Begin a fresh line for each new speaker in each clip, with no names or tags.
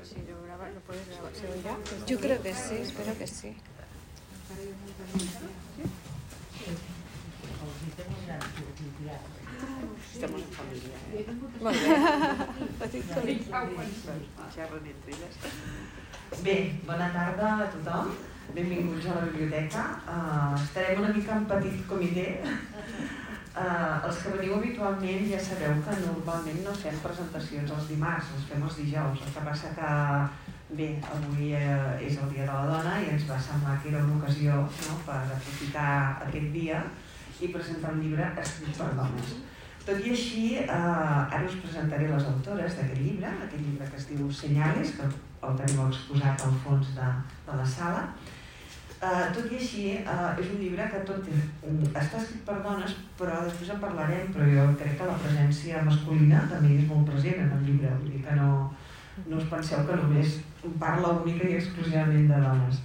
lo grabas, lo puedes grabar. ¿Se oirá?
Yo creo que sí, espero que sí.
Estamos en família, eh?
Molt bé. Petit comitè.
Xerren entre elles.
Bé, bona tarda a tothom. Benvinguts a la biblioteca. Uh, estarem una mica en petit comitè. Uh, els que veniu habitualment ja sabeu que normalment no fem presentacions els dimarts, les fem els dijous. El que passa que, bé, avui uh, és el Dia de la Dona i ens va semblar que era una ocasió no, per aprofitar aquest dia i presentar un llibre escrit per dones. Tot i així, eh, ara us presentaré les autores d'aquest llibre, aquest llibre que es diu Senyales, que el teniu exposat al fons de, de la sala. Eh, tot i així, eh, és un llibre que tot és, està escrit per dones, però després en parlarem, però jo crec que la presència masculina també és molt present en el llibre, vull dir que no, no us penseu que només parla única i exclusivament de dones.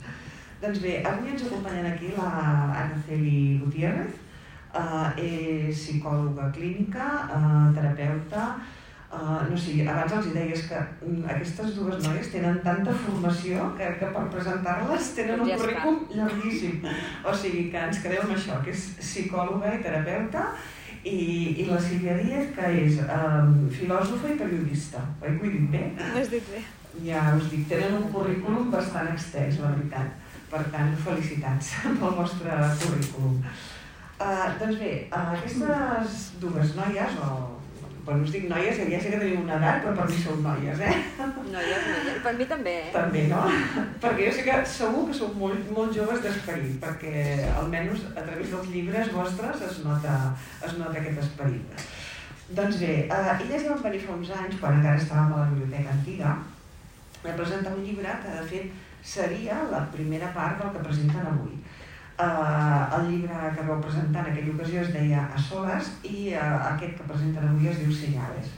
Doncs bé, avui ens acompanyen aquí la Araceli Gutiérrez, uh, és psicòloga clínica, uh, terapeuta, uh, no sé, abans els deies que um, aquestes dues noies tenen tanta formació que, que per presentar-les tenen un currículum llarguíssim. O sigui que ens quedem amb això, que és psicòloga i terapeuta, i, i la Sílvia Díaz, que és um, filòsofa i periodista. Oi que ho he dit bé?
Ho has dit bé.
Ja us dic, tenen un currículum bastant extens, la veritat. Per tant, felicitats pel vostre currículum. Uh, doncs bé, uh, aquestes dues noies, o bueno, us dic noies, ja sé que teniu una edat, però per mi sou noies, eh?
Noies, noies. Per mi també, eh?
També, no? perquè jo sé que segur que sou molt, molt joves d'esperit, perquè almenys a través dels llibres vostres es nota, es nota aquest esperit. Doncs bé, uh, elles ja van venir fa uns anys, quan encara estàvem a la biblioteca antiga, a presentar un llibre que de fet seria la primera part del que presenten avui. Uh, el llibre que vau presentar en aquella ocasió es deia A soles i uh, aquest que presenten avui es diu Senyales.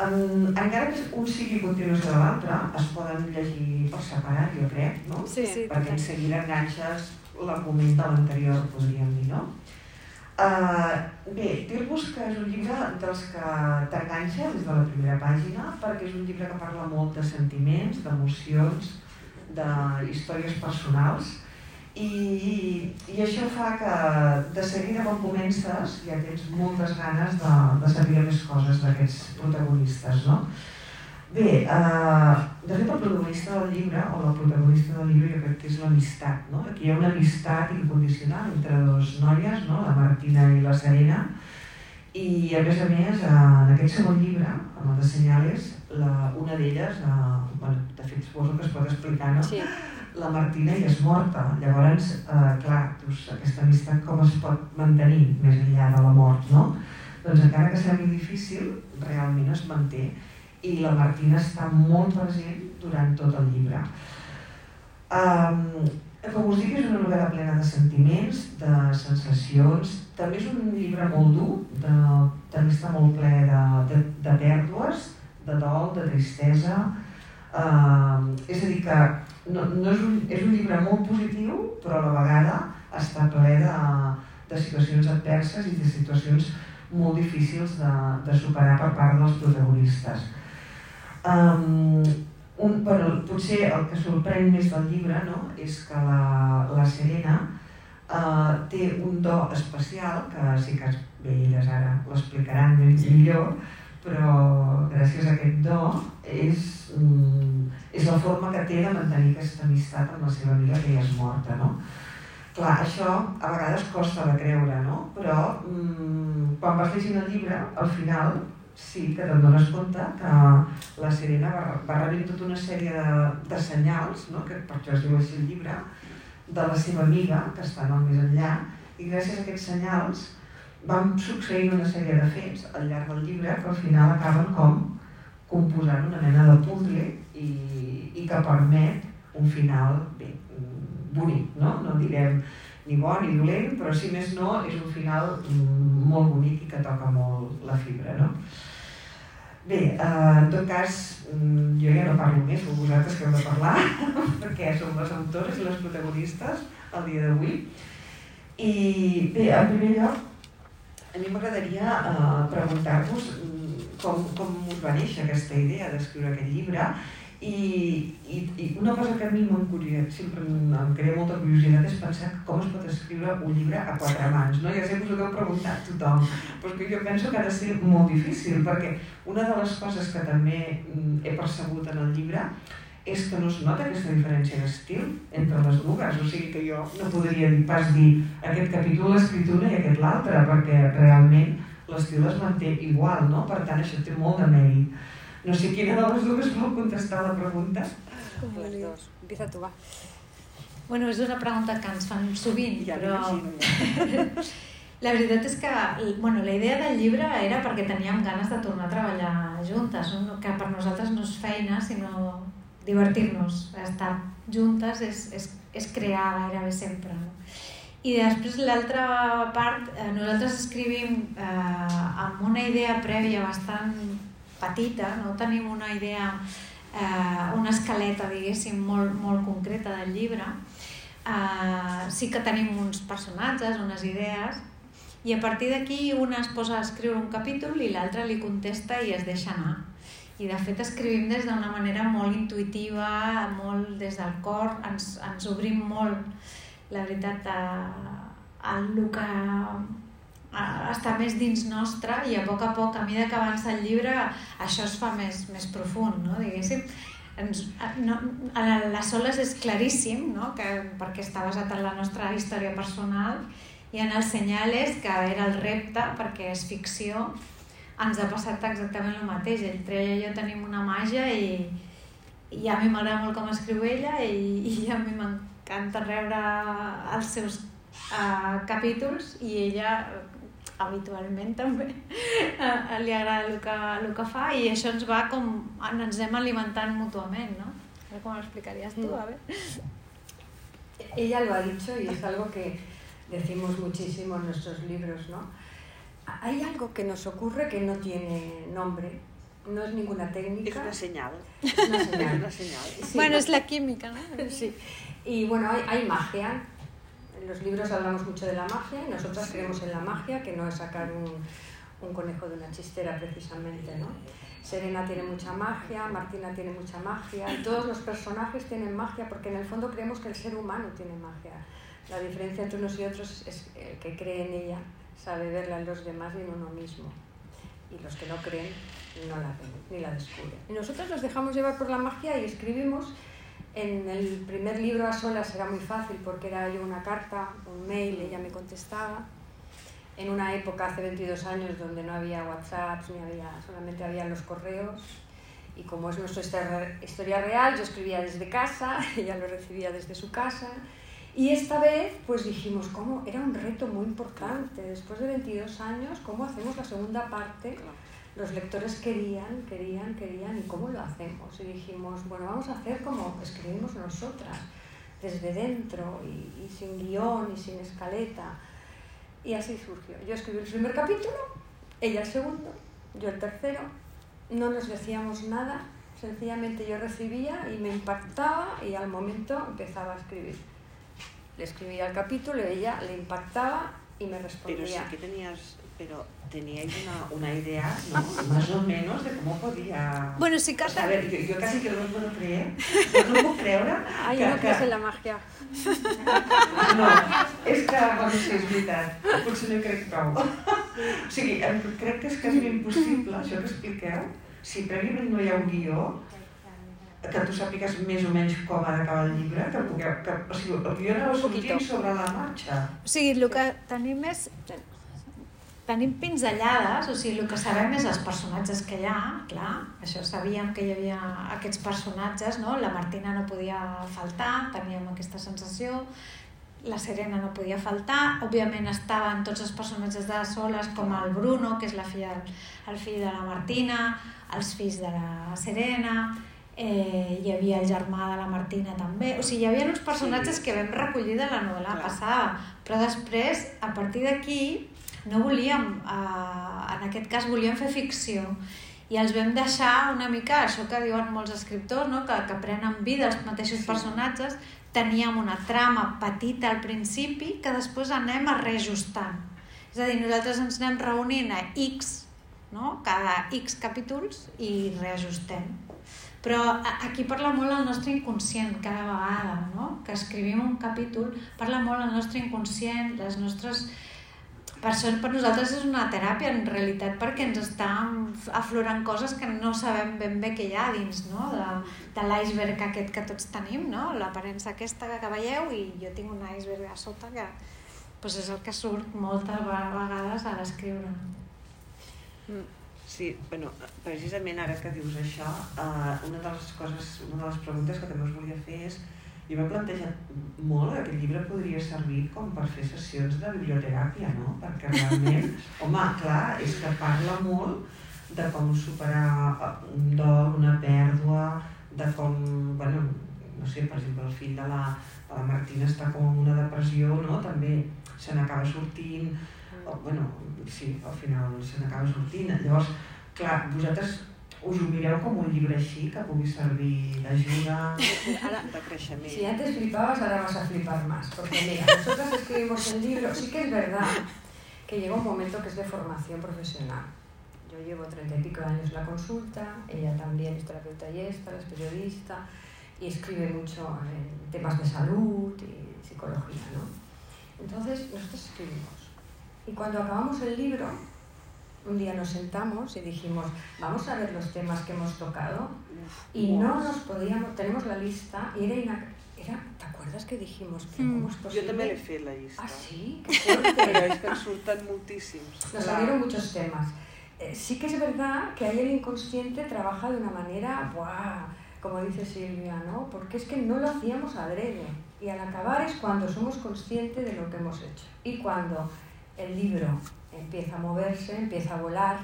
Um, encara que un sigui continuació de l'altre, es poden llegir per separat, jo crec, no?
Sí, sí.
Perquè en seguida enganxes l'argument de l'anterior, podríem dir, no? Uh, bé, dir-vos que és un llibre dels que t'enganxa des de la primera pàgina perquè és un llibre que parla molt de sentiments, d'emocions, de històries personals i, i això fa que de seguida quan comences ja tens moltes ganes de, de saber més coses d'aquests protagonistes, no? Bé, eh, de fet el protagonista del llibre, o la protagonista del llibre, jo crec que és l'amistat, no? Aquí hi ha una amistat incondicional entre dos noies, no? la Martina i la Serena, i a més a més, eh, en aquest segon llibre, en el de Senyales, la, una d'elles, eh, bueno, de fet suposo que es pot explicar, no?
Sí.
La Martina ja és morta. Llavors, eh, clar, doncs, aquesta amistat com es pot mantenir més enllà de la mort, no? Doncs encara que sembli difícil, realment es manté i la Martina està molt present durant tot el llibre. Um, com us dic, és una novel·la plena de sentiments, de sensacions, també és un llibre molt dur, de, també està molt ple de, de, de pèrdues, de dol, de tristesa, uh, és a dir que no, no és, un, és un llibre molt positiu, però a la vegada està ple de, de situacions adverses i de situacions molt difícils de, de superar per part dels protagonistes. Um, un, bueno, potser el que sorprèn més del llibre no, és que la, la Serena uh, té un do especial, que sí que bé, elles ara l'explicaran més millor, però gràcies a aquest do és, mm, és la forma que té de mantenir aquesta amistat amb la seva amiga que ja és morta, no? Clar, això a vegades costa de creure, no? Però mm, quan vas llegint el llibre, al final sí que te'n dones compte que la Serena va, va rebent tota una sèrie de, de senyals, no? que per això es diu així el llibre, de la seva amiga, que està al més enllà, i gràcies a aquests senyals van succeint una sèrie de fets al llarg del llibre que al final acaben com composant una mena de puzzle i, i que permet un final bé, bonic, no? No direm ni bo ni dolent, però si més no és un final molt bonic i que toca molt la fibra, no? Bé, eh, en tot cas, jo ja no parlo més, però vosaltres que heu de parlar, perquè som les autores i les protagonistes el dia d'avui. I bé, en primer lloc, a mi m'agradaria eh, preguntar-vos mm, com, com us va néixer aquesta idea d'escriure aquest llibre I, i, i una cosa que a mi sempre em, crea molta curiositat és pensar com es pot escriure un llibre a quatre mans, no? Ja sé que us ho deu preguntar tothom, però que jo penso que ha de ser molt difícil, perquè una de les coses que també mm, he percebut en el llibre és que no es nota aquesta diferència d'estil entre les dues, o sigui que jo no podria pas dir aquest capítol l'escrit una i aquest l'altre, perquè realment l'estil es manté igual, no? Per tant, això té molt de mèrit. No sé quina de les dues vol contestar la pregunta.
Les dos. Empieza tu, va.
Bueno, és una pregunta que ens fan sovint,
Ja
però la veritat és que bueno, la idea del llibre era perquè teníem ganes de tornar a treballar juntes, no? que per nosaltres no és feina, sinó divertir-nos. Estar juntes és, és, és crear gairebé sempre. No? I després l'altra part, eh, nosaltres escrivim eh, amb una idea prèvia bastant petita, no tenim una idea, eh, una escaleta, diguéssim, molt, molt concreta del llibre. Eh, sí que tenim uns personatges, unes idees, i a partir d'aquí una es posa a escriure un capítol i l'altra li contesta i es deixa anar. I de fet escrivim des d'una manera molt intuïtiva, molt des del cor, ens, ens obrim molt, la veritat, a, a el que a, està més dins nostre i a poc a poc, a mesura que avança el llibre, això es fa més, més profund, no? diguéssim. Ens, no, a la Soles és claríssim, no? que, perquè està basat en la nostra història personal, i en els senyales, que era el repte, perquè és ficció, ens ha passat exactament el mateix. Entre ella i jo tenim una màgia i, i a mi m'agrada molt com escriu ella i, i a mi m'encanta rebre els seus uh, capítols i ella habitualment també uh, li agrada el que, el que fa i això ens va com ens anem alimentant mútuament no? A veure com ho explicaries tu, a ver.
Ella lo ha dicho y es algo que decimos muchísimo en nuestros libros, ¿no? Hay algo que nos ocurre que no tiene nombre, no es ninguna
Es
técnica,
una señal.
es una
Es
señal.
una señal.
Sí.
Bueno, es la química, ¿no?
Sí. Y bueno, hay, hay magia. En los libros hablamos mucho de la magia y nosotras creemos en la magia, que no es sacar un, un conejo de una chistera precisamente, ¿no? Serena tiene mucha magia, Martina tiene mucha magia, y todos los personajes tienen magia porque en el fondo creemos que el ser humano tiene magia. La diferencia entre unos y otros es el que cree en ella, sabe verla en los demás y en uno mismo. Y los que no creen no la ven ni la descubren. Y nosotros nos dejamos llevar por la magia y escribimos en el primer libro a solas era muy fácil porque era yo una carta, un mail, ella me contestaba. En una época, hace 22 años, donde no había WhatsApp, ni había, solamente había los correos. Y como es nuestra historia- real, yo escribía desde casa, ella lo recibía desde su casa. Y esta vez, pues dijimos, ¿cómo? Era un reto muy importante. Después de 22 años, ¿cómo hacemos la segunda parte? Los lectores querían, querían, querían, ¿y cómo lo hacemos? Y dijimos, bueno, vamos a hacer como escribimos nosotras, desde dentro y, y sin guion y sin escaleta. Y así surgió. Yo escribí el primer capítulo, ella el segundo, yo el tercero. No nos decíamos nada, sencillamente yo recibía y me impactaba y al momento empezaba a escribir. Le escribía el capítulo, ella le impactaba y me
Pero sí
respondía.
que tenías, pero teníais una, una idea,
¿no? Más o menos de cómo podía...
Bueno, sí que
O sea, a ver, yo, yo casi que no me puedo creer, no, no puc creure
Ay,
que,
no
que,
crees en la magia.
No, és que, bueno, sí, és veritat, potser no crec prou. O sigui, em- crec que és quasi impossible, això que expliqueu, si prèviament no hi ha un guió, que tu sàpigues més o menys com ha d'acabar el llibre, que pugueu, que, o sigui, el guió anava sortint sobre la marxa.
O sigui, el que tenim és... Tenim pinzellades, o sigui, el que sabem és els personatges que hi ha, clar, això sabíem que hi havia aquests personatges, no? La Martina no podia faltar, teníem aquesta sensació, la Serena no podia faltar, òbviament estaven tots els personatges de soles, com el Bruno, que és la filla, el fill de la Martina, els fills de la Serena, eh, hi havia el germà de la Martina també, o sigui, hi havia uns personatges
Sí.
que vam recollir de la novel·la
Clar.
passada, però després, a partir d'aquí, no volíem, eh, en aquest cas volíem fer ficció, i els vam deixar una mica, això que diuen molts escriptors, no? que, que prenen vida els mateixos
Sí.
personatges, teníem una trama petita al principi que després anem a reajustant. És a dir, nosaltres ens anem reunint a X, no? cada X capítols i reajustem. Però aquí parla molt el nostre inconscient cada vegada, no? Que escrivim un capítol, parla molt el nostre inconscient, les nostres... Per això per nosaltres és una teràpia en realitat perquè ens estan aflorant coses que no sabem ben bé què hi ha dins no? de, de l'iceberg aquest que tots tenim, no? l'aparença aquesta que veieu i jo tinc un iceberg a sota que doncs és el que surt moltes vegades a l'escriure.
Sí, bueno, precisament ara que dius això, eh, una de les coses, una de les preguntes que també us volia fer és jo m'he plantejat molt que aquest llibre podria servir com per fer sessions de biblioteràpia, no? Perquè realment, home, clar, és que parla molt de com superar eh, un dol, una pèrdua, de com, bueno, no sé, per exemple, el fill de la, de la Martina està com en una depressió, no? També se n'acaba sortint, bueno, sí, al final se n'acaba sortint. Llavors, clar, vosaltres us ho mireu com un llibre així que pugui servir d'ajuda,
Ahora,
de creixement.
Si antes flipabas, ahora vas a flipar más. Porque mira, nosotros escribimos el libro, sí que es verdad que llega un momento que es de formación profesional. Yo llevo treinta y pico de años en la consulta, ella también es terapeuta y esta, es periodista, y escribe mucho en temas de salud y psicología, ¿no? Entonces, nosotros escribimos. Y cuando acabamos el libro, un día nos sentamos y dijimos, vamos a ver los temas que hemos tocado y no nos podíamos, tenemos la lista y era, ina- era ¿te acuerdas que dijimos?
Mm.
¿Cómo es
Jo
posible?
també l'he fet, la llista.
Ah, sí, qué
Però és que en surten moltíssims.
Nos salieron muchos temas. Eh, sí que es verdad que ahí el inconsciente trabaja de una manera, ¡buah! como dice Silvia, ¿no? Porque es que no lo hacíamos adrede. Y al acabar es cuando somos conscientes de lo que hemos hecho. Y cuando el libro empieza a moverse, empieza a volar,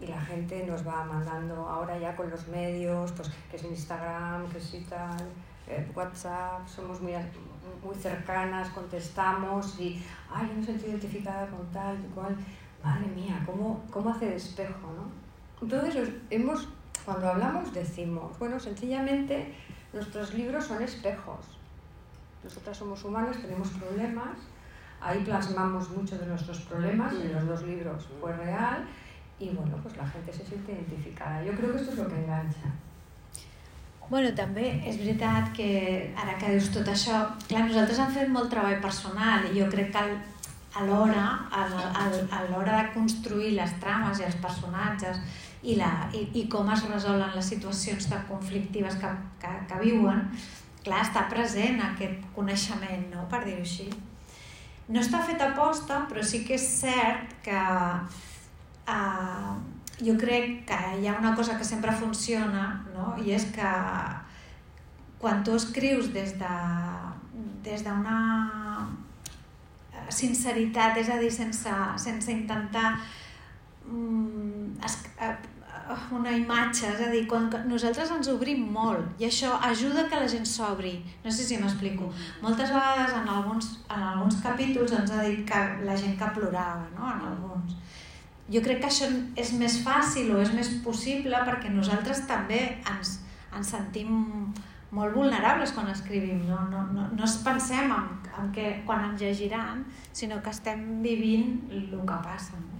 y la gente nos va mandando ahora ya con los medios, pues que es Instagram, que es tal, eh, WhatsApp, somos muy, muy cercanas, contestamos y, ay, yo me sentí identificada con tal y cual, madre mía, ¿cómo, cómo hace de espejo, no? Entonces, os- hemos, cuando hablamos decimos, bueno, sencillamente nuestros libros son espejos. Nosotras somos humanas, tenemos problemas, ahí plasmamos muchos de nuestros problemas, en los dos libros fue real, y bueno, pues la gente se siente identificada. Yo creo que esto es lo que engancha.
Bueno, també és veritat que ara que dius tot això, clar, nosaltres hem fet molt treball personal i jo crec que al- al- a l'hora de construir les trames i els personatges i, la, i, i com es resolen les situacions tan conflictives que, que, que viuen, clar, està present aquest coneixement, no? per dir-ho així. No està feta aposta, però sí que és cert que uh, jo crec que hi ha una cosa que sempre funciona no? i és que quan tu escrius des de des d'una sinceritat, és a dir, sense, sense intentar mm, es, eh, una imatge, és a dir, quan nosaltres ens obrim molt i això ajuda que la gent s'obri. No sé si m'explico. Moltes vegades en alguns, en alguns capítols ens ha dit que la gent que plorava, no? en alguns. Jo crec que això és més fàcil o és més possible perquè nosaltres també ens, ens sentim molt vulnerables quan escrivim. No, no, no, no es pensem en, en que quan ens llegiran, sinó que estem vivint el que passa. No?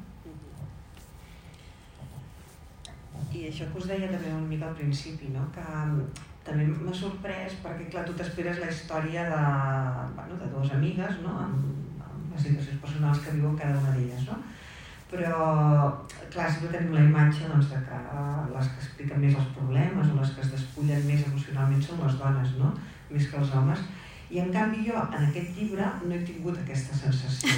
I això que us deia també una mica al principi, no? que mm, també m'ha sorprès perquè clar, tu t'esperes la història de, bueno, de dues amigues no? amb, amb les situacions personals que viuen cada una d'elles. No? Però, clar, sempre tenim la imatge doncs, de que les que expliquen més els problemes o les que es despullen més emocionalment són les dones, no? més que els homes. I en canvi jo, en aquest llibre, no he tingut aquesta sensació.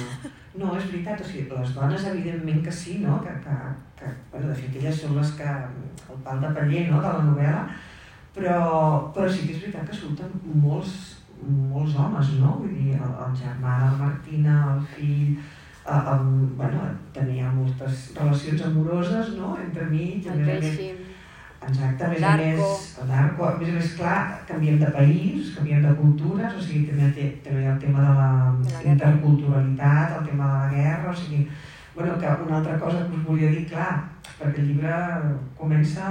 No, és veritat, o sigui, les dones evidentment que sí, no? que, que, que bueno, de fet elles són les que, el pal de paller no? de la novel·la, però, però sí que és veritat que surten molts, molts homes, no? Vull dir, el, el germà de la Martina, el fill, eh, el, bueno, tenia moltes relacions amoroses, no?, entre mig, a
El
Exacte, a més a més, el narco, a més a més, clar, canviem de país, canviem de cultures, o sigui, també, té, també hi ha el tema de la,
De la
interculturalitat, el tema de la guerra, o sigui, bueno, que una altra cosa que us volia dir, clar, perquè el llibre comença,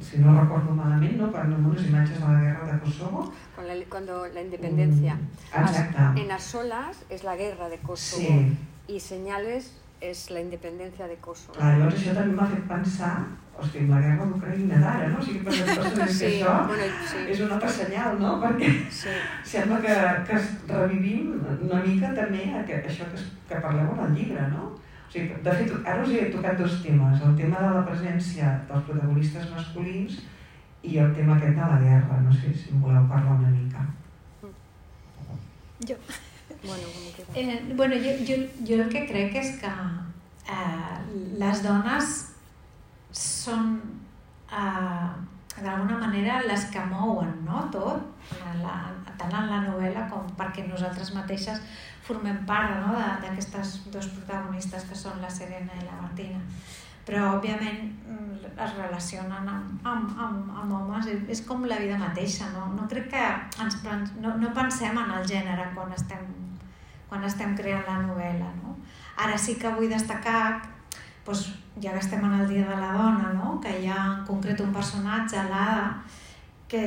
si no recordo malament, no, per unes imatges de la guerra de Kosovo.
Con la, cuando la independencia.
Mm, Exacte.
En Asolas es la guerra de Kosovo
Sí,
y señales es la independencia de Kosovo.
Clar, llavors això també m'ha fet pensar, hosti, amb la guerra d'Ucraïna d'ara, no? O sigui, per les persones és que
Sí,
això
bueno, sí,
és un altre senyal, no? Perquè
sí.
sembla que, que es revivim una mica també aquest, això que, que parleu en el llibre, no? O sigui, de fet, ara us he tocat dos temes, el tema de la presència dels protagonistes masculins i el tema aquest de la guerra, no sé si en voleu parlar una mica.
Jo,
Bueno,
eh, bueno, jo, jo, jo el que crec és que eh, les dones són eh, d'alguna manera les que mouen no? tot, en la, tant en la novel·la com perquè nosaltres mateixes formem part no? d'aquestes dos protagonistes que són la Serena i la Martina. Però, òbviament, es relacionen amb, amb, amb, amb homes, és, com la vida mateixa, no, no crec que ens, no, no pensem en el gènere quan estem, quan estem creant la novel·la. No? Ara sí que vull destacar doncs, ja que estem en el Dia de la Dona, no? que hi ha en concret un personatge, l'Ada, que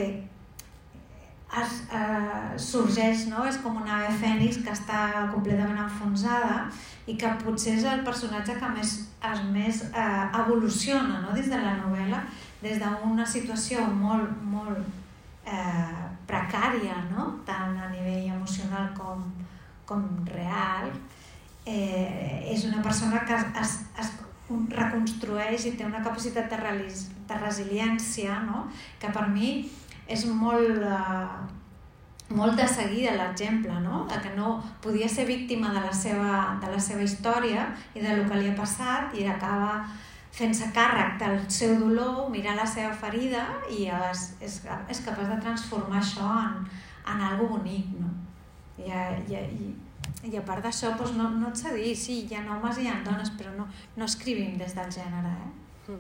es, eh, sorgeix, no? és com una ave fènix que està completament enfonsada i que potser és el personatge que més, es més eh, evoluciona no? dins de la novel·la, des d'una situació molt, molt eh, precària, no? tant a nivell emocional com, com real, eh, és una persona que es, es, es reconstrueix i té una capacitat de, relis, de resiliència no? que per mi és molt, eh, molt de seguida l'exemple, no? de que no podia ser víctima de la, seva, de la seva història i de lo que li ha passat i acaba fent-se càrrec del seu dolor, mirar la seva ferida i és, és, és capaç de transformar això en, en algo bonic. No? I, i, i, i a part d'això, doncs no, no et sé dir, sí, hi ha homes i hi ha dones, però no, no escrivim des del gènere. Eh?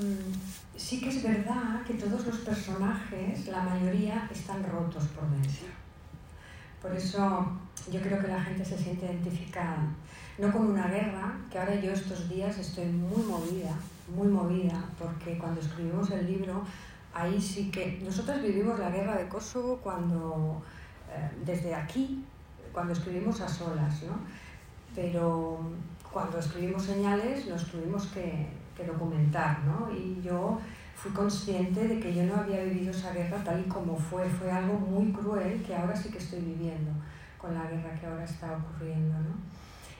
Mm, Sí que es verdad que todos los personajes, la mayoría, están rotos por dentro. Por eso yo creo que la gente se siente identificada. No con una guerra, que ahora yo estos días estoy muy movida, muy movida, porque cuando escribimos el libro, ahí sí que... Nosotros vivimos la guerra de Kosovo cuando, desde aquí, cuando escribimos a solas, ¿no? Pero cuando escribimos señales nos tuvimos que, que documentar, ¿no? Y yo fui consciente de que yo no había vivido esa guerra tal y como fue. Fue algo muy cruel que ahora sí que estoy viviendo con la guerra que ahora está ocurriendo, ¿no?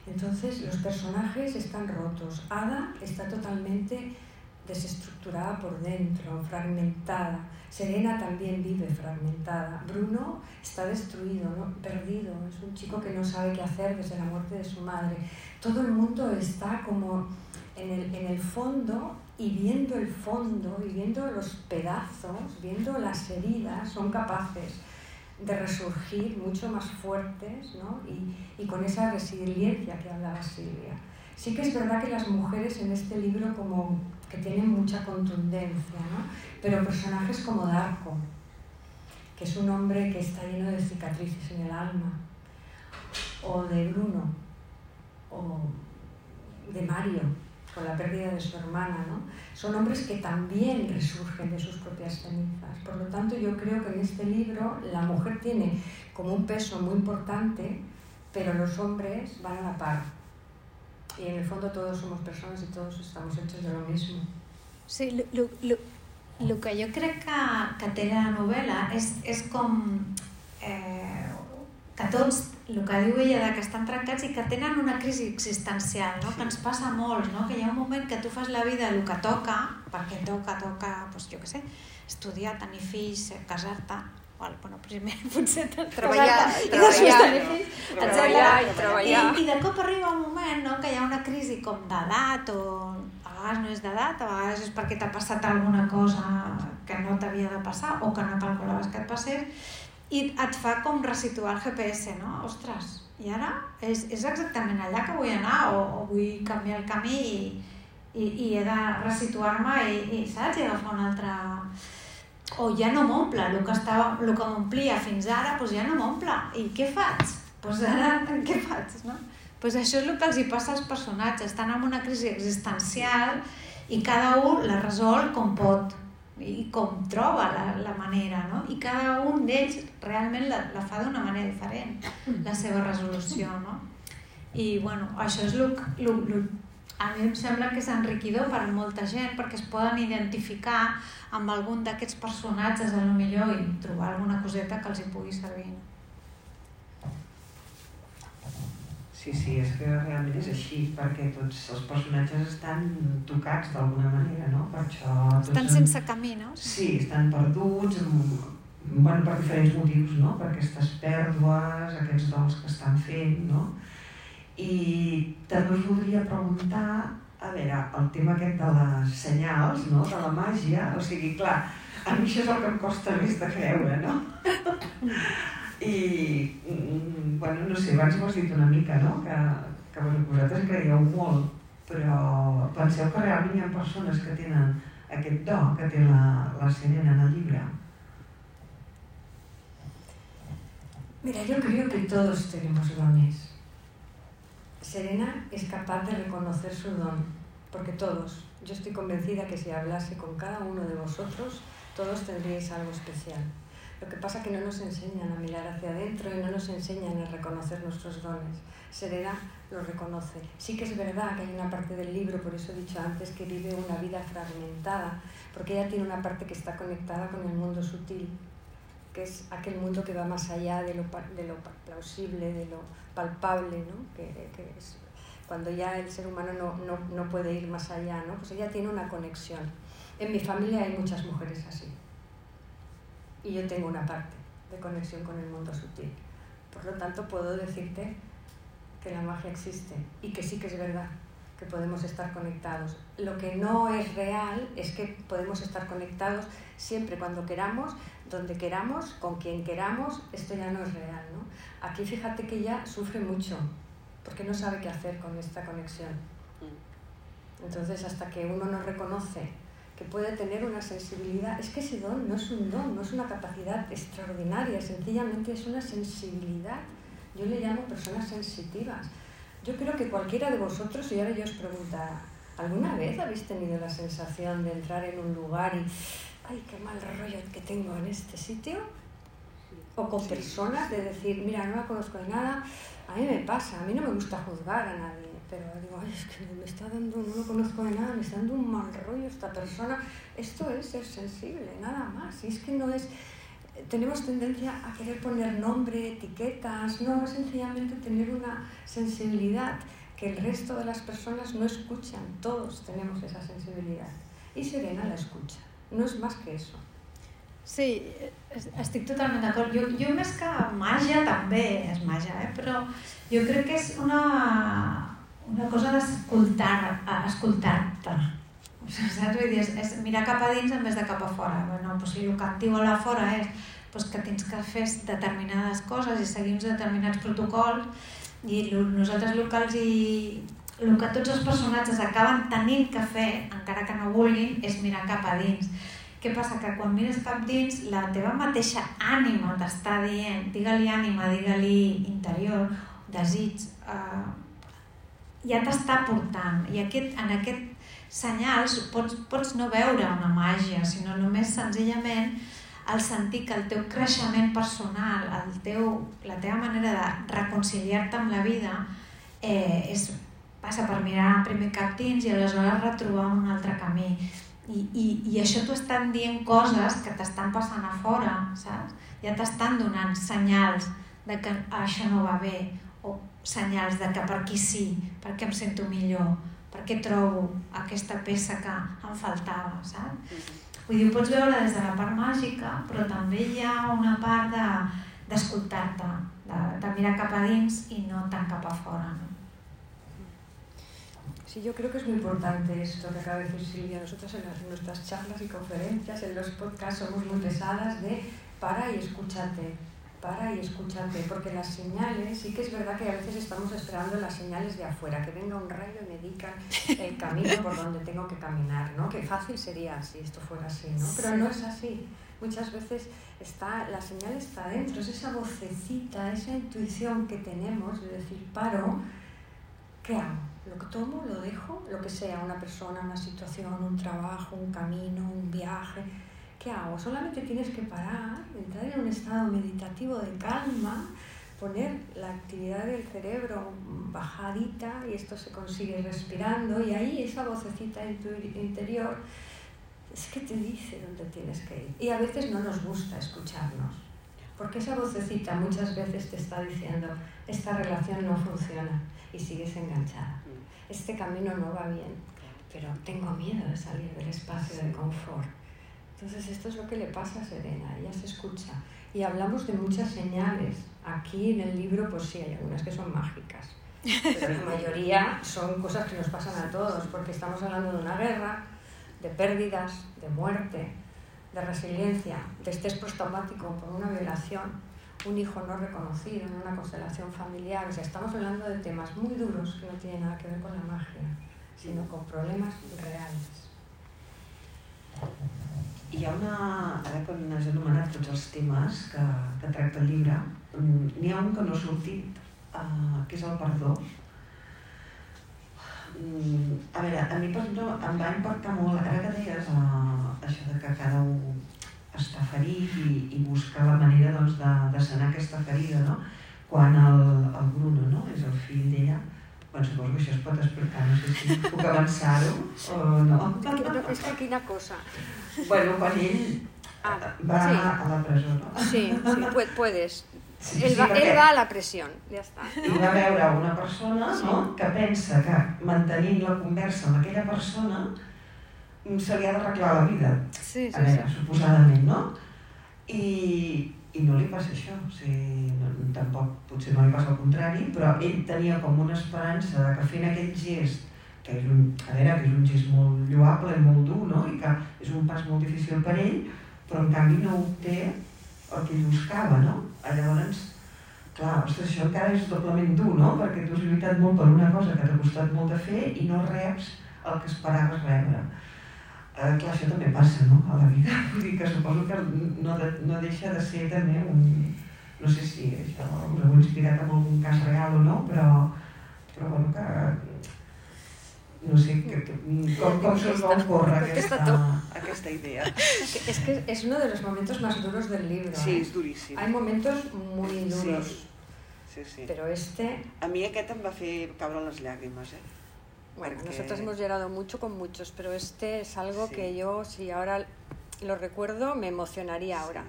Entonces los personajes están rotos. Ada está totalmente desestructurada por dentro, fragmentada. Serena también vive fragmentada. Bruno está destruido, ¿no? perdido. Es un chico que no sabe qué hacer desde la muerte de su madre. Todo el mundo está como en el, en el fondo y viendo el fondo y viendo los pedazos, viendo las heridas, son capaces de resurgir mucho más fuertes ¿no? y, y con esa resiliencia que hablaba Silvia. Sí que es verdad que las mujeres en este libro como que tienen mucha contundencia, ¿no? pero personajes como Darko, que es un hombre que está lleno de cicatrices en el alma, o de Bruno, o de Mario, con la pérdida de su hermana, ¿no? Son hombres que también resurgen de sus propias cenizas. Por lo tanto, yo creo que en este libro la mujer tiene como un peso muy importante, pero los hombres van a la par. Y en el fondo todos somos personas y todos estamos hechos de lo mismo.
Sí, lo, lo, lo, lo que jo crec que, que té la novel·la és, és com eh, que tots, el que diu ella de que estan trencats i que tenen una crisi existencial, no? que ens passa a molts, no? que hi ha un moment que tu fas la vida el que toca, perquè toca, toca, doncs, jo què sé, estudiar, tenir fills, eh, casar-te, Val, bueno, primer potser
Treballar,
casar-te i
treballar,
fills,
treballar i treballar.
I, I de cop arriba un moment no, que hi ha una crisi com d'edat o a vegades no és d'edat, a vegades és perquè t'ha passat alguna cosa que no t'havia de passar o que no calculaves que et passés i et fa com resituar el GPS, no? Ostres, i ara és, és exactament allà que vull anar o, o vull canviar el camí i, i, i he de resituar-me i, i, saps? I agafar un altre... O ja no m'omple, el que, estava, el que m'omplia fins ara, doncs ja no m'omple. I què faig? Doncs ara què faig, no? Doncs això és el que els hi passa als personatges, estan en una crisi existencial i cada un la resol com pot i com troba la, la manera, no? I cada un d'ells realment la, la fa d'una manera diferent, la seva resolució, no? I bueno, això és el, a mi em sembla que és enriquidor per a molta gent perquè es poden identificar amb algun d'aquests personatges a lo millor i trobar alguna coseta que els hi pugui servir.
Sí, sí, és que realment és així, perquè tots els personatges estan tocats d'alguna manera, no? Per això... Tots
Estan
són-
sense camí, no?
Sí, estan perduts, amb, bueno, per diferents motius, no? Per aquestes pèrdues, aquests dols que estan fent, no? I també us voldria preguntar, a veure, el tema aquest de les senyals, no? De la màgia, o sigui, clar, a mi això és el que em costa més de creure, no? I, mm, bueno, no sé, abans m'ho has dit una mica, no? Que, que bueno, vosaltres creieu molt, però penseu que realment hi ha persones que tenen aquest do que té la, la Serena en el llibre.
Mira, yo creo que todos tenemos dones. Serena es capaz de reconocer su don, porque todos, yo estoy convencida que si hablase con cada uno de vosotros, todos tendríais algo especial. Lo que pasa es que no nos enseñan a mirar hacia adentro y no nos enseñan a reconocer nuestros dones. Serena lo reconoce. Sí que es verdad que hay una parte del libro, por eso he dicho antes, que vive una vida fragmentada, porque ella tiene una parte que está conectada con el mundo sutil, es aquel mundo que va más allá de lo, de lo plausible, de lo palpable, ¿no? que, que es cuando ya el ser humano no, no, no puede ir más allá, ¿no? pues ella tiene una conexión. En mi familia hay muchas mujeres así. Y yo tengo una parte de conexión con el mundo sutil. Por lo tanto, puedo decirte que la magia existe y que sí que es verdad que podemos estar conectados. Lo que no es real es que podemos estar conectados siempre cuando queramos, donde queramos, con quien queramos. Esto ya no es real, ¿no? Aquí fíjate que ella sufre mucho porque no sabe qué hacer con esta conexión. Entonces, hasta que uno no reconoce que puede tener una sensibilidad, es que ese don no es un don, no es una capacidad extraordinaria, sencillamente es una sensibilidad. Yo le llamo personas sensitivas. Yo creo que cualquiera de vosotros, y ahora yo os preguntara, ¿alguna vez habéis tenido la sensación de entrar en un lugar y, ay, qué mal rollo que tengo en este sitio? O con personas de decir, mira, no la conozco de nada, a mí me pasa, a mí no me gusta juzgar a nadie, pero digo, ay, es que me está dando, no lo conozco de nada, me está dando un mal rollo esta persona. Esto es ser sensible, nada más. Y es que no es. Tenemos tendencia a querer poner nombre, etiquetas, no, sencillamente tener una sensibilidad que el resto de las personas no escuchan. Todos tenemos esa sensibilidad. Y Serena la escucha. No es más que eso.
Sí, es- estic totalment d'acord. Jo, jo més que màgia també és màgia, eh? però jo crec que és una, una cosa d'escoltar, a- escoltar-te. O sigui, saps? Dir, és, és mirar cap a dins en vez de cap a fora. Bueno, doncs si el que et diu a la fora és doncs que tens que fer determinades coses i seguir uns determinats protocols i nosaltres els hi, el que tots els personatges acaben tenint que fer, encara que no vulguin, és mirar cap a dins. Què passa? Que quan mires cap dins, la teva mateixa ànima t'està dient, digue-li ànima, digue-li interior, desig, eh, ja t'està portant. I aquest, en aquest senyals pots, pots no veure una màgia, sinó només senzillament el sentir que el teu creixement personal, el teu, la teva manera de reconciliar-te amb la vida eh, és, passa per mirar primer cap dins i aleshores retrobar un altre camí. I, i, i això t'ho estan dient coses que t'estan passant a fora, saps? Ja t'estan donant senyals de que això no va bé o senyals de que per aquí sí, perquè em sento millor, perquè trobo aquesta peça que em faltava, saps? Vull dir, ho pots veure des de la part màgica, però també hi ha una part de- d'escoltar-te, de, de mirar cap a dins i no tant cap a fora. No?
Sí, yo creo que es muy importante esto que acaba de decir Silvia. Nosotros en, las- en nuestras charlas y conferencias, en los podcasts, somos muy pesadas de para y escúchate, para y escúchate, porque las señales, sí que es verdad que a veces estamos esperando las señales de afuera, que venga un rayo y me diga el camino por donde tengo que caminar, ¿no? Qué fácil sería si esto fuera así, ¿no? Pero no es así. Muchas veces está, la señal está dentro, es esa vocecita, esa intuición que tenemos de decir, paro, ¿qué hago? Lo que tomo, lo dejo, lo que sea, una persona, una situación, un trabajo, un camino, un viaje. ¿Qué hago? Solamente tienes que parar, entrar en un estado meditativo de calma, poner la actividad del cerebro bajadita y esto se consigue respirando y ahí esa vocecita en tu interior es que te dice dónde tienes que ir. Y a veces no nos gusta escucharnos, porque esa vocecita muchas veces te está diciendo, esta relación no funciona y sigues enganchada. Este camino no va bien, pero tengo miedo de salir del espacio de confort. Entonces esto es lo que le pasa a Serena, ella se escucha. Y hablamos de muchas señales. Aquí en el libro pues sí hay algunas que son mágicas, pero la mayoría son cosas que nos pasan a todos, porque estamos hablando de una guerra, de pérdidas, de muerte, de resiliencia, de estrés postraumático por una violación, un hijo no reconocido en una constelación familiar. O sea, estamos hablando de temas muy duros que no tienen nada que ver con la magia, sino con problemes reals.
Hi ha una, ara quan has anomenat tots els temes que, que tracta el llibre, n'hi ha un que no ha sortit, uh, que és el perdó, Mm, a veure, a mi per exemple em va impactar molt, ara que deies uh, això de que cada un està ferit i, i buscar la manera doncs, de, de sanar aquesta ferida, no? Quan el, el Bruno no? és el fill d'ella, bueno, suposo que això es pot explicar, no sé si puc avançar-ho o no.
No, és que quina cosa.
Bueno, quan ell
Ah,
va
sí.
a la presó, no?
Sí, sí, pu- puedes.
Sí, sí,
va,
perquè
él va a la presión, ya está.
i va veure una persona no? que pensa que mantenint la conversa amb aquella persona se li ha d'arreglar la vida,
Sí,
a
sí,
veure,
sí.
suposadament, no? I, I no li passa això, o sigui, no, tampoc, potser no li passa el contrari, però ell tenia com una esperança de que fent aquell gest, que és un, a veure, que és un gest molt lloable i molt dur, no? I que és un pas molt difícil per ell, però en canvi no obté el que ell buscava, no? Llavors, clar, ostres, això encara és doblement dur, no? Perquè tu has lluitat molt per una cosa que t'ha costat molt de fer i no reps el que esperaves rebre. Eh, clar, això també passa, no?, a la vida. Vull dir que suposo que no, de, no deixa de ser també un... No sé si això us heu inspirat en algun cas real o no, però, però bueno, que... No sé, que, que, com, com se us va ocórrer aquesta, aquesta idea.
Es que es uno de los momentos más duros del libro.
Sí,
¿eh?
és duríssim.
Hay momentos muy duros,
Sí, sí, sí.
pero este,
A mi aquest em va fer caure les llàgrimes, eh?
Bueno,
Porque-
nosotros hemos llorado mucho con muchos, pero este es algo
Sí.
que yo, si ahora lo recuerdo, me emocionaría ahora.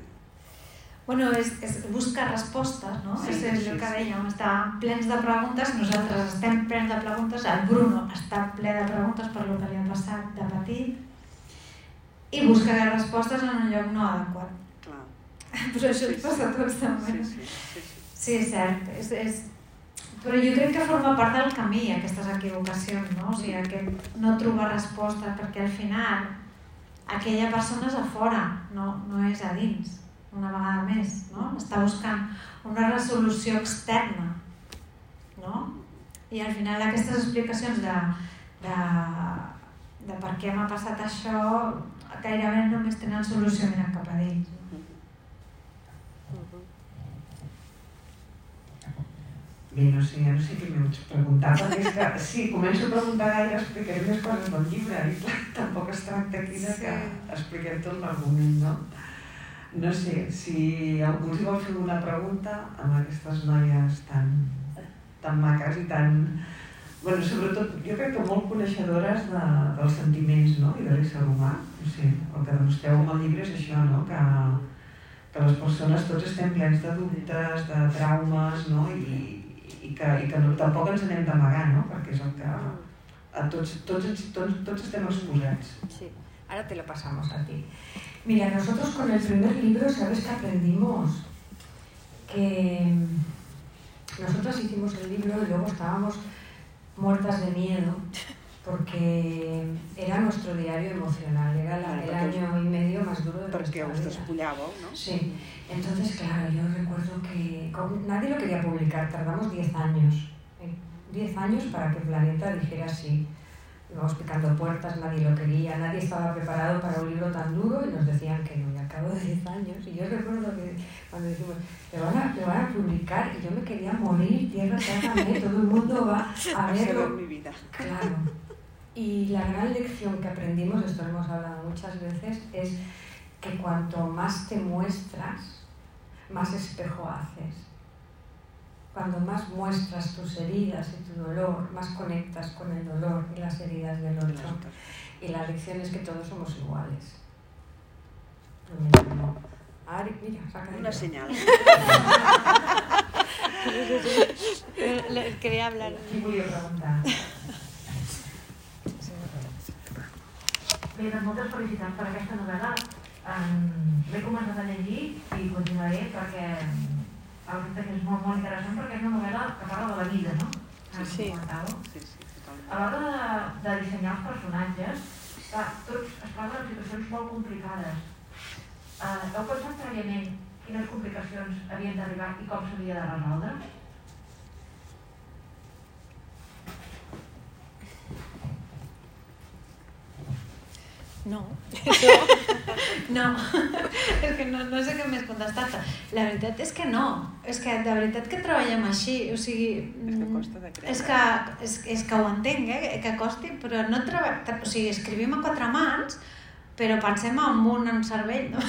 Bueno, és, és buscar respostes, no?
Sí,
és allò
sí,
que
sí.
dèiem, està plens de preguntes, nosaltres estem plens de preguntes, el Bruno està ple de preguntes per lo que li ha passat de petit, i busca les respostes en un lloc no adequat.
Clar.
Però això
Sí,
ens passa a tots
Sí,
també.
sí, sí, sí.
Sí, és cert. És, és... Però jo crec que forma part del camí, aquestes equivocacions, no? O sigui, aquest no trobar respostes, perquè al final aquella persona és a fora, no, no és a dins, una vegada més, no? Està buscant una resolució externa, no? I al final aquestes explicacions de, de, de per què m'ha passat això gairebé només tenen solució mirant cap a dins. no?
Bé, no sé, ja no sé què m'heu preguntat, perquè és que si començo a preguntar gaire explicaré més coses del llibre i clar, tampoc es tracta aquí de que expliquem tot l'argument, no? No sé, si algú els vol fer una pregunta amb aquestes noies tan, tan maques i tan... bueno, sobretot, jo crec que molt coneixedores de, dels sentiments no? i de l'ésser humà. No sé, el que demostreu amb el llibre és això, no? que, que les persones tots estem plens de dubtes, de traumes, no? I, i que, i que no, tampoc ens anem d'amagar, no? perquè és el que a tots, tots, tots, tots estem exposats.
Sí, ahora te lo pasamos a ti. Mira, nosotros con el primer libro, ¿sabes que aprendimos? Que nosotras hicimos el libro y luego estábamos muertas de miedo porque era nuestro diario emocional, era la- el
porque
año y medio más duro de
us
vida.
despullàveu, no?
Sí, entonces claro, yo recuerdo que nadie lo quería publicar, tardamos 10 años, ¿eh? 10 años para que Planeta dijera sí. Íbamos picando puertas, nadie lo quería, nadie estaba preparado para un libro tan duro y nos decían que no, y al cabo de 10 años, y yo recuerdo que cuando dijimos, le van a, van a publicar, y yo me quería morir, tierra, trágame, todo el mundo va a verlo.
mi vida.
Claro. Y la gran lección que aprendimos, esto lo hemos hablado muchas veces, es que cuanto más te muestras, más espejo haces. cuando más muestras tus heridas y tu dolor, más conectas con el dolor y las heridas del otro. Y la lección es que todos somos iguales. Lo mismo. Ari, mira, saca
Una senyal.
Le- Quería hablar.
Volia preguntar? Bé, doncs moltes felicitats per aquesta novel·la. Um, L'he començat a llegir i continuaré perquè el que és molt, molt interessant perquè és una novel·la que parla de la vida, no?
Sí.
Sí, sí, totalment.
A l'hora de, de dissenyar els personatges, clar, tots es parlen de situacions molt complicades. Uh, heu pensat prèviament quines complicacions havien d'arribar i com s'havia de resoldre?
No. No, és que no, no sé què més contestar-te. La veritat és que no. És que de veritat que treballem així. O sigui,
És que costa de creure.
és que, és, és que ho entenc, eh? que costi, però no treballem... O sigui, escrivim a quatre mans, però pensem en un en cervell, no?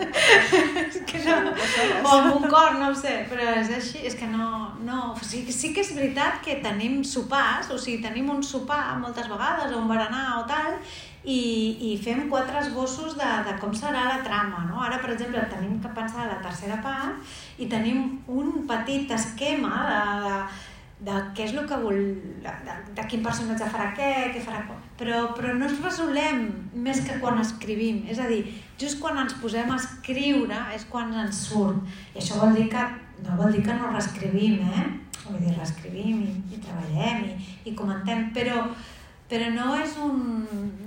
és que no... O amb un cor, no ho sé, però és així, és que no... no. O sigui, sí que és veritat que tenim sopars, o sigui, tenim un sopar moltes vegades, o un berenar o tal, i, i fem quatre esbossos de, de com serà la trama, no? Ara, per exemple, tenim que pensar la tercera part i tenim un petit esquema de, de, de què és el que vol, de, de, de quin personatge farà què, què farà com, però, però no es resolem més que quan escrivim, és a dir, just quan ens posem a escriure és quan ens surt, i això vol dir que no vol dir que no reescrivim, eh? Vull dir, reescrivim i, i treballem i, i comentem, però, però no és un,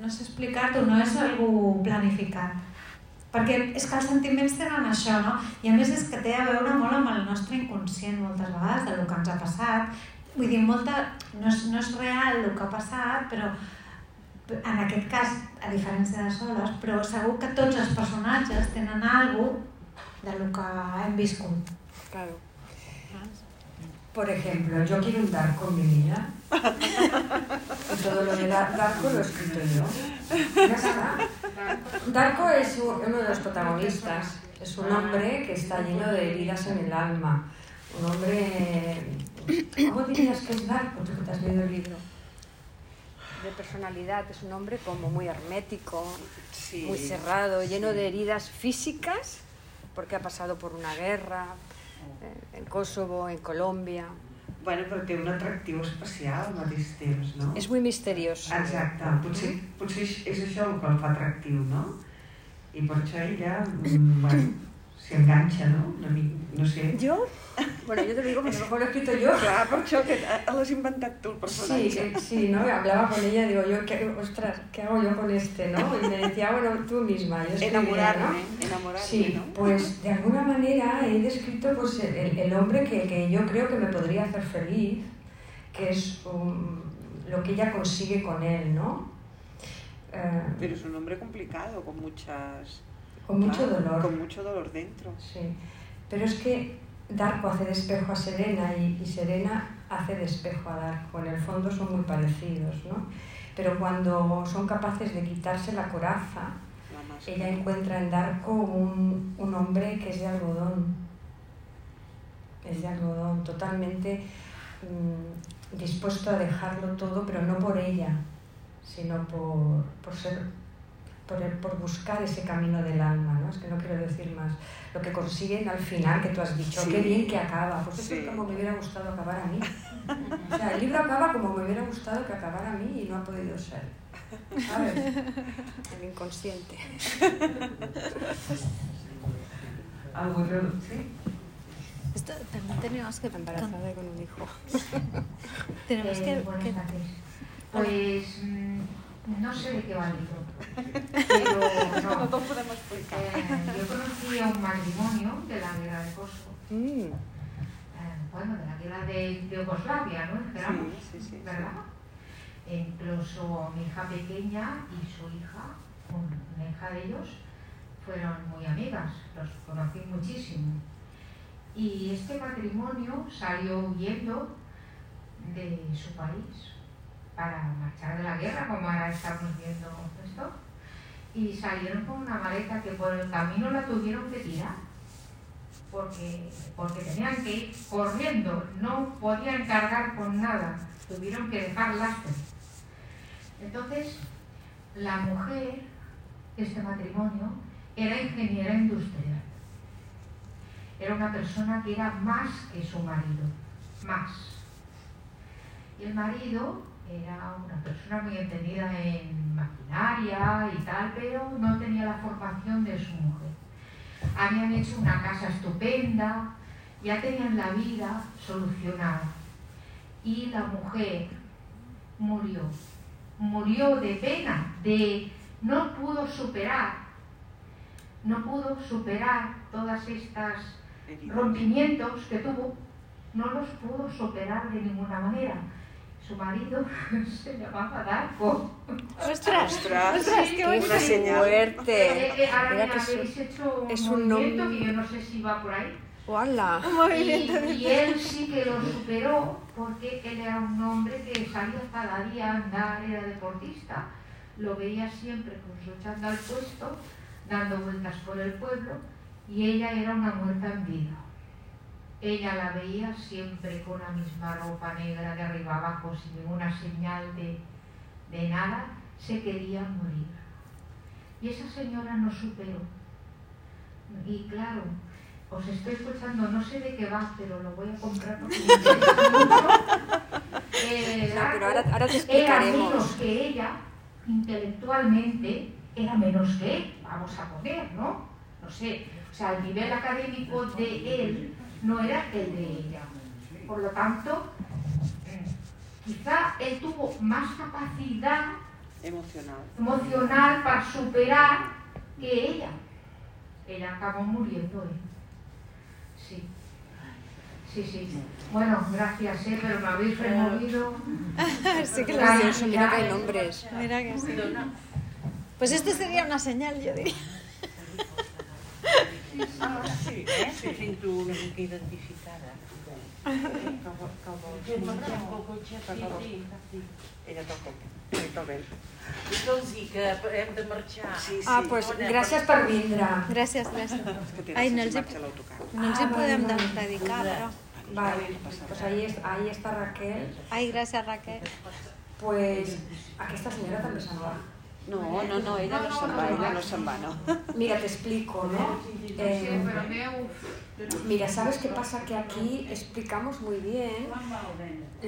no sé explicar-t'ho, no és algú planificat. Perquè és que els sentiments tenen això, no? I a més és que té a veure molt amb el nostre inconscient moltes vegades, del que ens ha passat. Vull dir, molta, no, és, no és real el que ha passat, però en aquest cas, a diferència de soles, però segur que tots els personatges tenen alguna de lo que hem viscut.
Claro.
Por ejemplo, yo quiero un Darko en mi vida. Y todo lo de Dar- Darko lo he escrito yo. Ya está. Darko es uno de los protagonistas. Es un hombre que está lleno de heridas en el alma. Un hombre... ¿Cómo dirías que es Darko, tú que te has leído el libro? De personalidad, es un hombre como muy hermético,
Sí.
muy cerrado, lleno de heridas físicas, porque ha pasado por una guerra, en Kosovo, en Colombia.
Bueno, però té un atractiu especial al mateix temps, no?
Es muy misterioso.
Exacte, potser, potser és això el que el fa atractiu, no? I per això ella, mm, bueno, s'hi enganxa, no? No sé.
¿Yo? Bueno, yo te digo que a lo mejor lo he escrito yo.
Clar, per això que eh, l'has inventat tu, el
Sí,
personatge.
que- sí, ¿no? Hablaba con ella, digo yo, ¿qué, ostras, ¿qué hago yo con este, no? Y me decía, bueno, tú misma, yo escribiré, ¿no?
Enamorarme, enamorarme,
Sí,
no?
pues de alguna manera he descrito pues, el, el hombre que, que yo creo que me podría hacer feliz, que es um, lo que ella consigue con él, ¿no? Eh,
Pero es un hombre complicado, con muchas...
con mucho dolor.
Con mucho dolor dentro.
Sí, pero es que Darko hace de espejo a Serena y, y Serena hace de espejo a Darko. En el fondo son muy parecidos, ¿no? Pero cuando son capaces de quitarse la coraza,
La
ella encuentra en Darko un, un hombre que es de algodón. Es de algodón, totalmente mm, dispuesto a dejarlo todo, pero no por ella, sino por, por ser por, el- por buscar ese camino del alma, ¿no? Es que no quiero decir más. Lo que consiguen al final, que tú has dicho,
Sí.
qué bien que acaba. Pues eso
Sí.
es como me hubiera gustado acabar a mí. O sea, el libro acaba como me hubiera gustado que acabara a mí y no ha podido ser. ¿Sabes? El inconsciente.
Que... Sí?
Esto también tenemos que
Embarazada con un hijo.
tenemos
Eh,
que.
Pues mm, no sé de qué va el libro, pero
No
no.
te'l podem explicar.
Eh, yo conocí a un matrimonio de la guerra de Kosovo,
Mm.
eh, bueno, de la guerra de, de Yugoslavia, ¿no? Esperamos,
Sí, sí, sí.
¿verdad? E incluso mi hija pequeña y su hija, un- una hija de ellos, fueron muy amigas, los conocí muchísimo. Y este matrimonio salió huyendo de su país para marchar de la guerra, como ahora estamos viendo esto, y salieron con una maleta que por el camino la tuvieron que tirar. porque, porque tenían que ir corriendo, no podían cargar con nada, tuvieron que dejar lastre. Entonces, la mujer, este matrimonio, era ingeniera industrial. Era una persona que era más que su marido, más. Y el marido era una persona muy entendida en maquinaria y tal, pero no tenía la formación de su mujer. Habían hecho una casa estupenda, ya tenían la vida solucionada. Y la mujer murió. Murió de pena, de no pudo superar, no pudo superar todas estas rompimientos que tuvo, no los pudo superar de ninguna manera. Su marido se llamaba Darko.
¡Ostras!
Ostras,
¡Ostras, qué bonito!
fuerte.
Eh, eh, ahora
Mira
me
que
habéis hecho un
es un
movimiento
nombre-
que yo no sé si va por ahí.
¡Hola!
Y él sí que lo superó porque él era un hombre que salía cada día a andar, era deportista. Lo veía siempre con su chándal puesto, dando vueltas por el pueblo, y ella era una muerta en vida. Ella la veía siempre con la misma ropa negra de arriba abajo, sin ninguna señal de, de nada, se quería morir. Y esa señora no superó. Y claro, os estoy escuchando, no sé de qué va, pero lo voy a comprar porque me. Eh,
No, pero ahora, ahora te
era menos que ella, intelectualmente, era menos que él, vamos a poner, ¿no? No sé, o sea, el nivel académico de él no era el de ella. Por lo tanto, quizá él tuvo más capacidad
Emocional.
emocional para superar que ella. Ella acabó muriendo, ¿eh? Sí. Sí, sí. Bueno, gracias, ¿eh? pero me habéis removido.
Sí que lo
mira que hay nombres.
Mira que sí. Pues esto sería una señal, yo diría.
Ah, sí, eh? Sí, sento una mica identificada. Ella toca. Tot bé.
Digue'ls que hem de marxar.
Sí, sí.
Ah, pues gràcies per vindre.
Gràcies, gràcies.
Que
Ai, no els hi-. No ens hi
Ah,
podem dedicar, però...
Vale, pues ahí, es- ahí està Raquel.
Ai, gràcies, Raquel.
Pues aquesta senyora també se'n va.
No, no, no, ella no se'n va, ella no se'n va, no.
Mira, te explico, ¿no?
Sí,
Eh, mira, ¿sabes qué pasa? Que aquí explicamos muy bien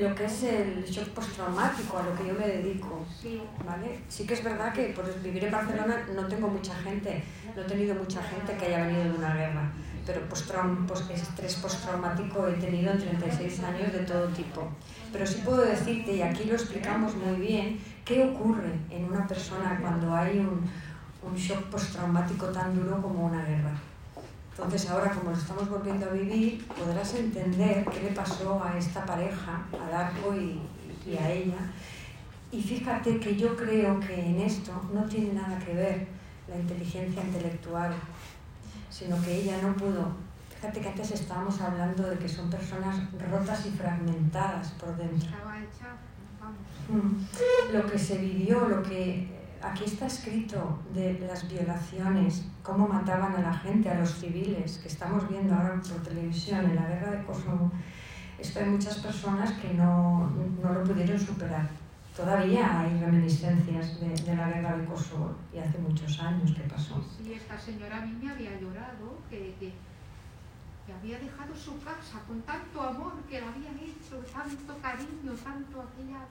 lo que es el shock postraumático, a lo que yo me dedico.
Sí,
¿Vale? Sí que es verdad que por vivir en Barcelona no tengo mucha gente, no he tenido mucha gente que haya venido de una guerra, pero postraum- pos- estrés postraumático he tenido en 36 años de todo tipo. Pero sí puedo decirte, y aquí lo explicamos muy bien, qué ocurre en una persona cuando hay un, un shock postraumático tan duro como una guerra. Entonces ahora como lo estamos volviendo a vivir, podrás entender qué le pasó a esta pareja, a Darko y, y a ella. Y fíjate que yo creo que en esto no tiene nada que ver la inteligencia intelectual, sino que ella no pudo. Fíjate que antes estábamos hablando de que son personas rotas y fragmentadas por dentro. Mm. Lo que se vivió, lo que aquí está escrito de las violaciones, cómo mataban a la gente, a los civiles, que estamos viendo ahora por televisión en la guerra de Kosovo, esto hay muchas personas que no, no lo pudieron superar. Todavía hay reminiscencias de, de la guerra de Kosovo y hace muchos años que pasó.
Sí, esta señora a mí me había llorado, que, que, que había dejado su casa con tanto amor que la habían hecho, tanto cariño, tanto aquella...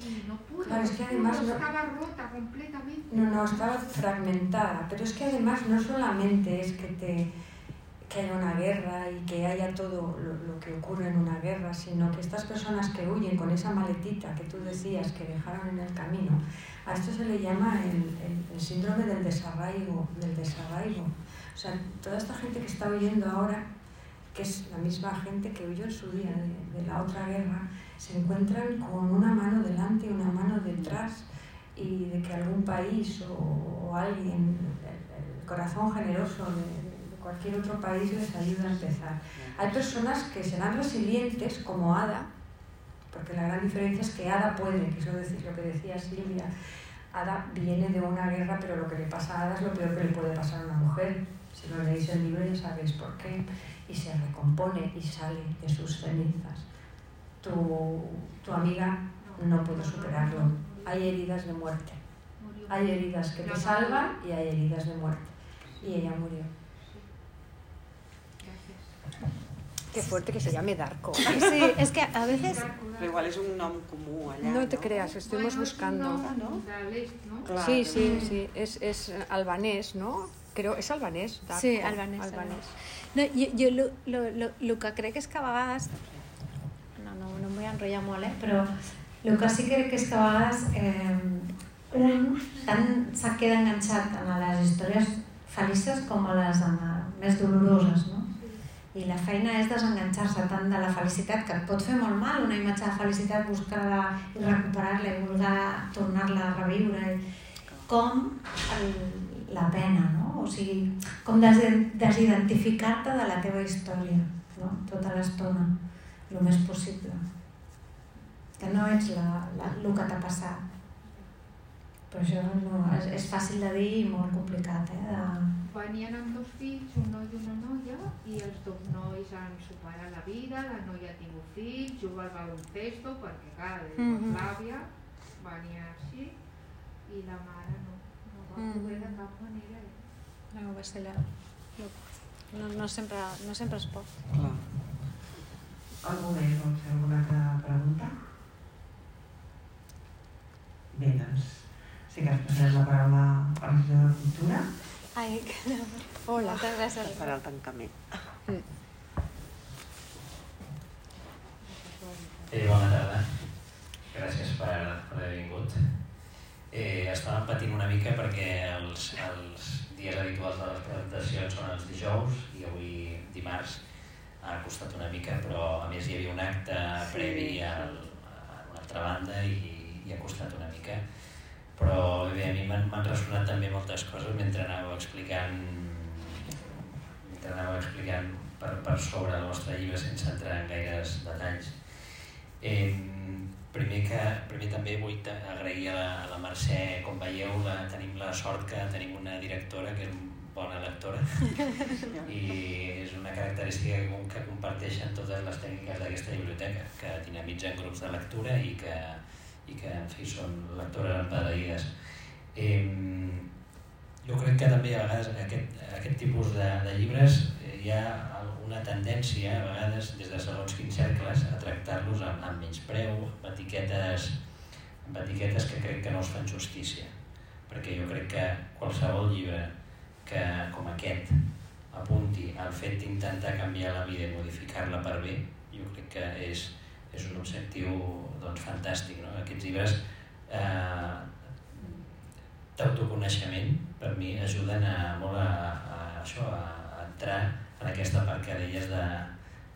Y no pudo,
Claro, es que además no-
estaba rota completamente.
No, no, estaba fragmentada, pero es que además no solamente es que, te, que haya una guerra y que haya todo lo, lo que ocurre en una guerra, sino que estas personas que huyen con esa maletita que tú decías que dejaron en el camino, a esto se le llama el, el- el síndrome del desarraigo, del desarraigo. O sea, toda esta gente que está huyendo ahora, que es la misma gente que huyó en su día de, la otra guerra, se encuentran con una mano delante y una mano detrás y de que algún país o, alguien, el, corazón generoso de, de cualquier otro país les ayuda a empezar. Hay personas que serán resilientes como Ada, porque la gran diferencia es que Ada puede, que eso es lo que decía Silvia, Ada viene de una guerra, pero lo que le pasa a Ada es lo peor que le puede pasar a una mujer. Si no leéis el libro ya sabéis por qué. Y se recompone y sale de sus cenizas. Tu, tu amiga no puede superarlo. Hay heridas de muerte. Hay heridas que te salvan y hay heridas de muerte. Y ella murió. Qué fuerte que se llame Darko.
Sí, es que a veces
Però igual és un nom comú allà,
No te creas, estuvimos buscando. Sí, sí, sí, es, es albanés, ¿no? Creo, es albanés. Darko.
Sí, albanès, albanès. No, jo, jo lo, lo, lo, lo que crec és que a vegades... No, no, no em vull enrotllar molt, eh?
Però el que sí que crec és que a vegades eh, un tant se queda enganxat en les històries felices com a les eh, més doloroses, no? I la feina és desenganxar-se tant de la felicitat, que et pot fer molt mal, una imatge de felicitat, buscar-la i recuperar-la i voler tornar-la a reviure, com el, la pena, no? O sigui, com des, desidentificar-te de la teva història, no? Tota l'estona, el més possible que no ets la, la, el que t'ha passat. Però això no, és, és fàcil de dir i molt complicat, eh? De...
Venien amb dos fills, un noi i una noia, i els dos nois han superat la vida, la noia ha tingut fills, juga al baloncesto, perquè clar, de
Mhm.
Yugoslàvia, venia així, i la mare no, no va
Mhm.
poder de cap manera.
No, va ser la... No, no, sempre, no sempre es pot.
Clar.
Algú més vol fer alguna altra pregunta? Bé, doncs, sí que es passarem la paraula a la de Cultura.
Ai, que...
Hola.
Moltes gràcies.
Per al tancament.
Eh, bona tarda. Gràcies per, per haver vingut. Eh, estàvem patint una mica perquè els, els dies habituals de les presentacions són els dijous i avui dimarts ha costat una mica, però a més hi havia un acte
Sí.
previ al, a una altra banda i, i ha costat una mica. Però bé, a mi m'han ressonat també moltes coses mentre anàveu explicant mentre anàveu explicant per, per sobre el vostre llibre sense entrar en gaires detalls. Eh, primer, que, primer també vull agrair a la, a la Mercè, com veieu, la, tenim la sort que tenim una directora que és bona lectora i és una característica que, comparteixen totes les tècniques d'aquesta biblioteca, que dinamitzen grups de lectura i que, i que en fi, són lectores empedaïdes. Eh, jo crec que també a vegades aquest, aquest tipus de, de llibres eh, hi ha una tendència a vegades des de segons quins cercles a tractar-los amb, amb menyspreu, amb etiquetes, amb etiquetes que crec que no es fan justícia. Perquè jo crec que qualsevol llibre que, com aquest apunti al fet d'intentar canviar la vida i modificar-la per bé, jo crec que és, és un objectiu doncs, fantàstic. No? Aquests llibres eh, d'autoconeixement per mi ajuden a, molt a, a, això, a, a entrar en aquesta part que deies de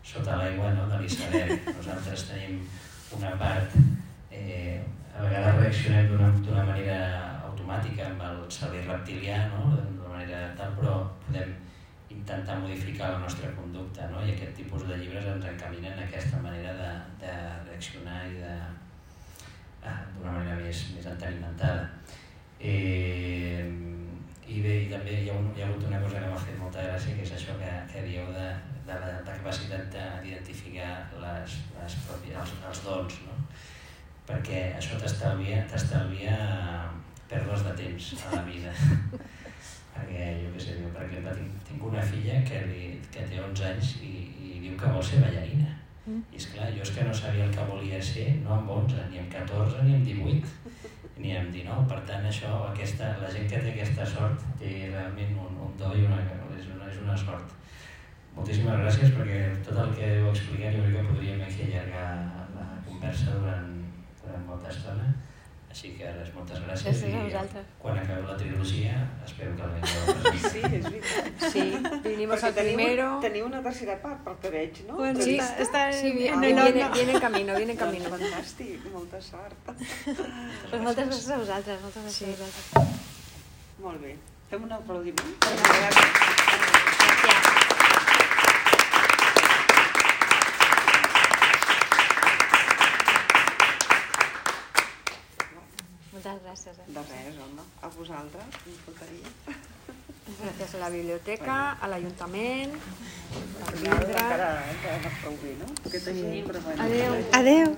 sota l'aigua no? de l'iceberg. Nosaltres tenim una part, eh, a vegades reaccionem d'una d'una manera automàtica amb el cervell reptilià, no? d'una manera tal, però podem intentar modificar la nostra conducta no? i aquest tipus de llibres ens encaminen a aquesta manera de, de reaccionar i de ah, d'una manera més, més entenimentada. Eh, i bé, i també hi ha, un, hi ha hagut una cosa que m'ha fet molta gràcia, que és això que, que dieu de, de la, la capacitat d'identificar les, les pròpies, els, els dons, no? perquè això t'estalvia t'estalvia pèrdues de temps a la vida. perquè jo què sé, jo, per exemple, tinc, tinc una filla que, li, que té 11 anys i, i diu que vol ser ballarina.
Mm.
I és clar, jo és que no sabia el que volia ser, no amb 11, ni amb 14, ni amb 18, ni amb 19. Per tant, això, aquesta, la gent que té aquesta sort té realment un, un do i una, és, una, és una sort. Moltíssimes gràcies perquè tot el que heu explicat jo crec que podríem aquí allargar la conversa durant, durant molta estona. Així que res, moltes gràcies.
Gràcies a
i
vosaltres.
quan acabeu la trilogia espero que el vingueu a presentar.
Sí, és veritat.
Sí, vinimos al
teniu,
primero.
teniu una tercera part, pel que veig, no?
Bueno,
Sí,
està, està
Sí, viene,
en el
viene, viene en camino, viene en camino.
Doncs fantàstic, molta sort.
Pues moltes gràcies a vosaltres, moltes gràcies
Sí.
a vosaltres.
Molt bé. Fem un aplaudiment.
Gràcies. Moltes gràcies. Eh?
De res, home. A vosaltres, em faltaria.
Gràcies a la biblioteca, a l'Ajuntament, per
Encara,
vindre.
encara no prou bé, no? Gent, però bueno.
Adéu.
Adeu.